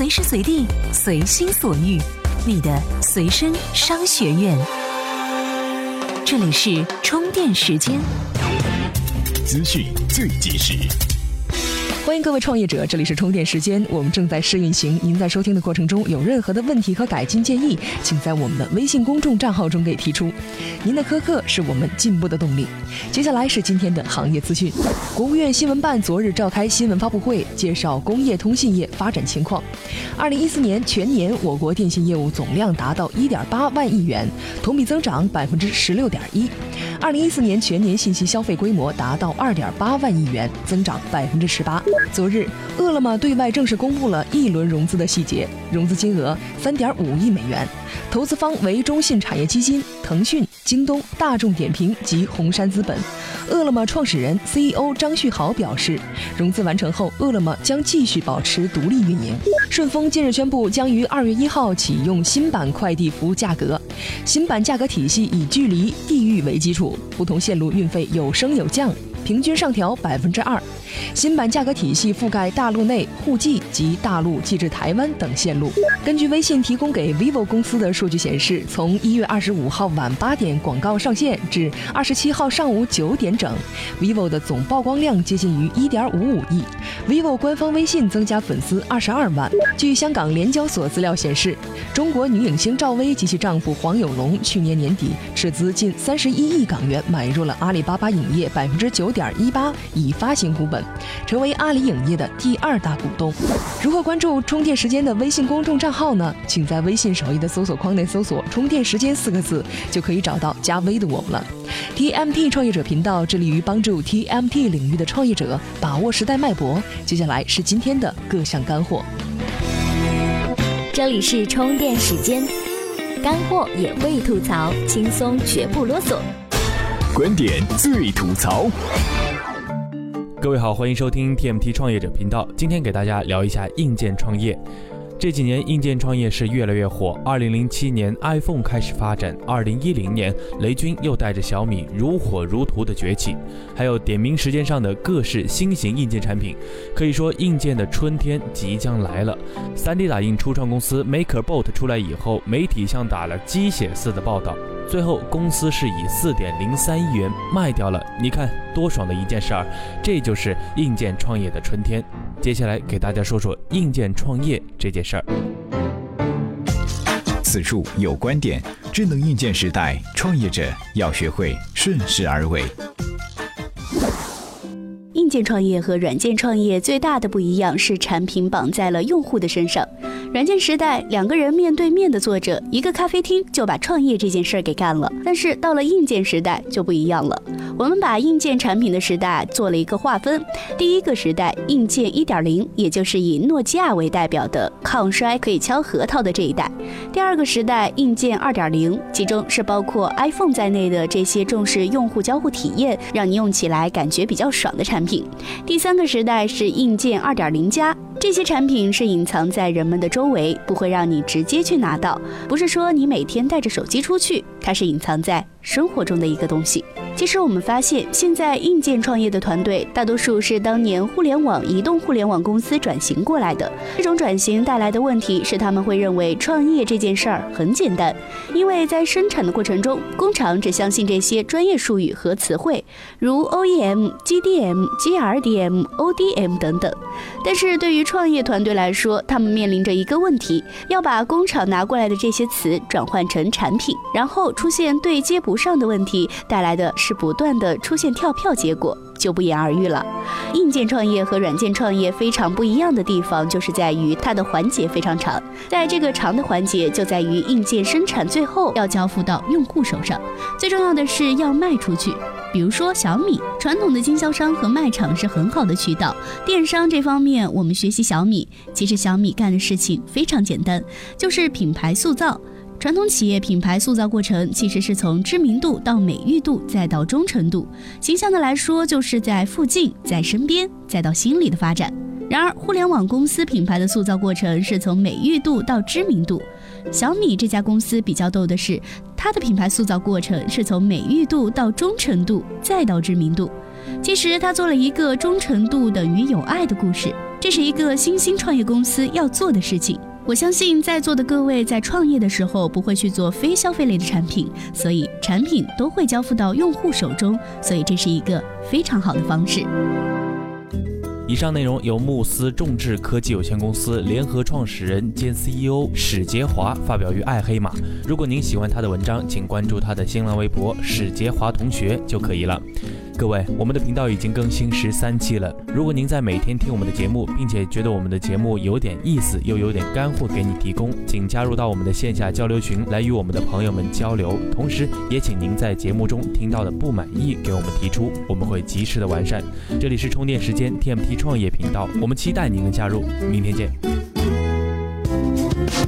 随时随地，随心所欲，你的随身商学院。这里是充电时间，资讯最及时。欢迎各位创业者，这里是充电时间，我们正在试运行。您在收听的过程中有任何的问题和改进建议，请在我们的微信公众账号中给提出。您的苛刻是我们进步的动力。接下来是今天的行业资讯。国务院新闻办昨日召开新闻发布会，介绍工业通信业发展情况。二零一四年全年，我国电信业务总量达到一点八万亿元，同比增长百分之十六点一。二零一四年全年信息消费规模达到二点八万亿元，增长百分之十八。昨日，饿了么对外正式公布了一轮融资的细节，融资金额三点五亿美元，投资方为中信产业基金、腾讯、京东、大众点评及红杉资本。饿了么创始人 CEO 张旭豪表示，融资完成后，饿了么将继续保持独立运营。顺丰近日宣布，将于二月一号启用新版快递服务价格，新版价格体系以距离、地域为基础，不同线路运费有升有降。平均上调百分之二，新版价格体系覆盖大陆内沪寄及大陆寄至台湾等线路。根据微信提供给 vivo 公司的数据显示，从一月二十五号晚八点广告上线至二十七号上午九点整，vivo 的总曝光量接近于一点五五亿，vivo 官方微信增加粉丝二十二万。据香港联交所资料显示，中国女影星赵薇及其丈夫黄有龙去年年底斥资近三十一亿港元买入了阿里巴巴影业百分之九。点一八已发行股本，成为阿里影业的第二大股东。如何关注充电时间的微信公众账号呢？请在微信首页的搜索框内搜索“充电时间”四个字，就可以找到加微的我们了。TMT 创业者频道致力于帮助 TMT 领域的创业者把握时代脉搏。接下来是今天的各项干货。这里是充电时间，干货也会吐槽，轻松绝不啰嗦。观点最吐槽。各位好，欢迎收听 TMT 创业者频道。今天给大家聊一下硬件创业。这几年硬件创业是越来越火。二零零七年 iPhone 开始发展，二零一零年雷军又带着小米如火如荼的崛起，还有点名时间上的各式新型硬件产品，可以说硬件的春天即将来了。三 D 打印初创公司 MakerBot 出来以后，媒体像打了鸡血似的报道。最后，公司是以四点零三亿元卖掉了。你看多爽的一件事儿！这就是硬件创业的春天。接下来给大家说说硬件创业这件事儿。此处有观点：智能硬件时代，创业者要学会顺势而为。硬件创业和软件创业最大的不一样是产品绑在了用户的身上。软件时代，两个人面对面的坐着，一个咖啡厅就把创业这件事儿给干了。但是到了硬件时代就不一样了，我们把硬件产品的时代做了一个划分。第一个时代，硬件一点零，也就是以诺基亚为代表的抗摔可以敲核桃的这一代；第二个时代，硬件二点零，其中是包括 iPhone 在内的这些重视用户交互体验，让你用起来感觉比较爽的产品；第三个时代是硬件二点零加。这些产品是隐藏在人们的周围，不会让你直接去拿到。不是说你每天带着手机出去，它是隐藏在生活中的一个东西。其实我们发现，现在硬件创业的团队大多数是当年互联网、移动互联网公司转型过来的。这种转型带来的问题是，他们会认为创业这件事儿很简单，因为在生产的过程中，工厂只相信这些专业术语和词汇，如 OEM、GDM、GRDM、ODM 等等。但是对于创业团队来说，他们面临着一个问题：要把工厂拿过来的这些词转换成产品，然后出现对接不不上的问题，带来的是不断的出现跳票结果。就不言而喻了。硬件创业和软件创业非常不一样的地方，就是在于它的环节非常长。在这个长的环节，就在于硬件生产最后要交付到用户手上，最重要的是要卖出去。比如说小米，传统的经销商和卖场是很好的渠道。电商这方面，我们学习小米，其实小米干的事情非常简单，就是品牌塑造。传统企业品牌塑造过程其实是从知名度到美誉度，再到忠诚度。形象的来说，就是在附近，在身边，再到心里的发展。然而，互联网公司品牌的塑造过程是从美誉度到知名度。小米这家公司比较逗的是，它的品牌塑造过程是从美誉度到忠诚度，再到知名度。其实，它做了一个忠诚度等于有爱的故事。这是一个新兴创业公司要做的事情。我相信在座的各位在创业的时候不会去做非消费类的产品，所以产品都会交付到用户手中，所以这是一个非常好的方式。以上内容由慕思众智科技有限公司联合创始人兼 CEO 史杰华发表于爱黑马。如果您喜欢他的文章，请关注他的新浪微博史杰华同学就可以了。各位，我们的频道已经更新十三期了。如果您在每天听我们的节目，并且觉得我们的节目有点意思，又有点干货给你提供，请加入到我们的线下交流群来与我们的朋友们交流。同时，也请您在节目中听到的不满意给我们提出，我们会及时的完善。这里是充电时间 TMT 创业频道，我们期待您的加入。明天见。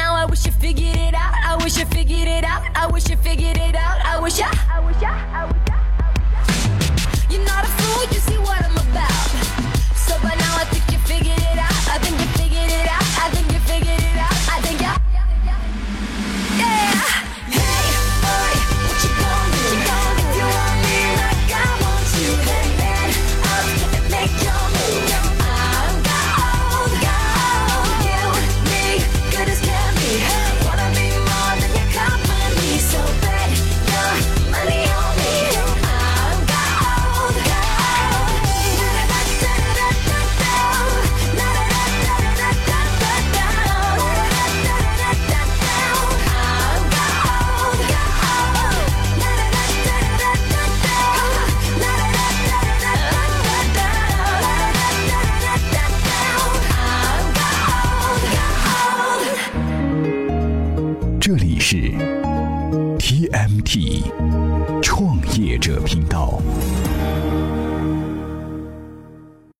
now. I wish you figured it out. I wish you figured it out. I wish you figured it out. I wish I. I wish I. I wish I. I wish I. You're not a fool. You see what I'm about. So by now I think.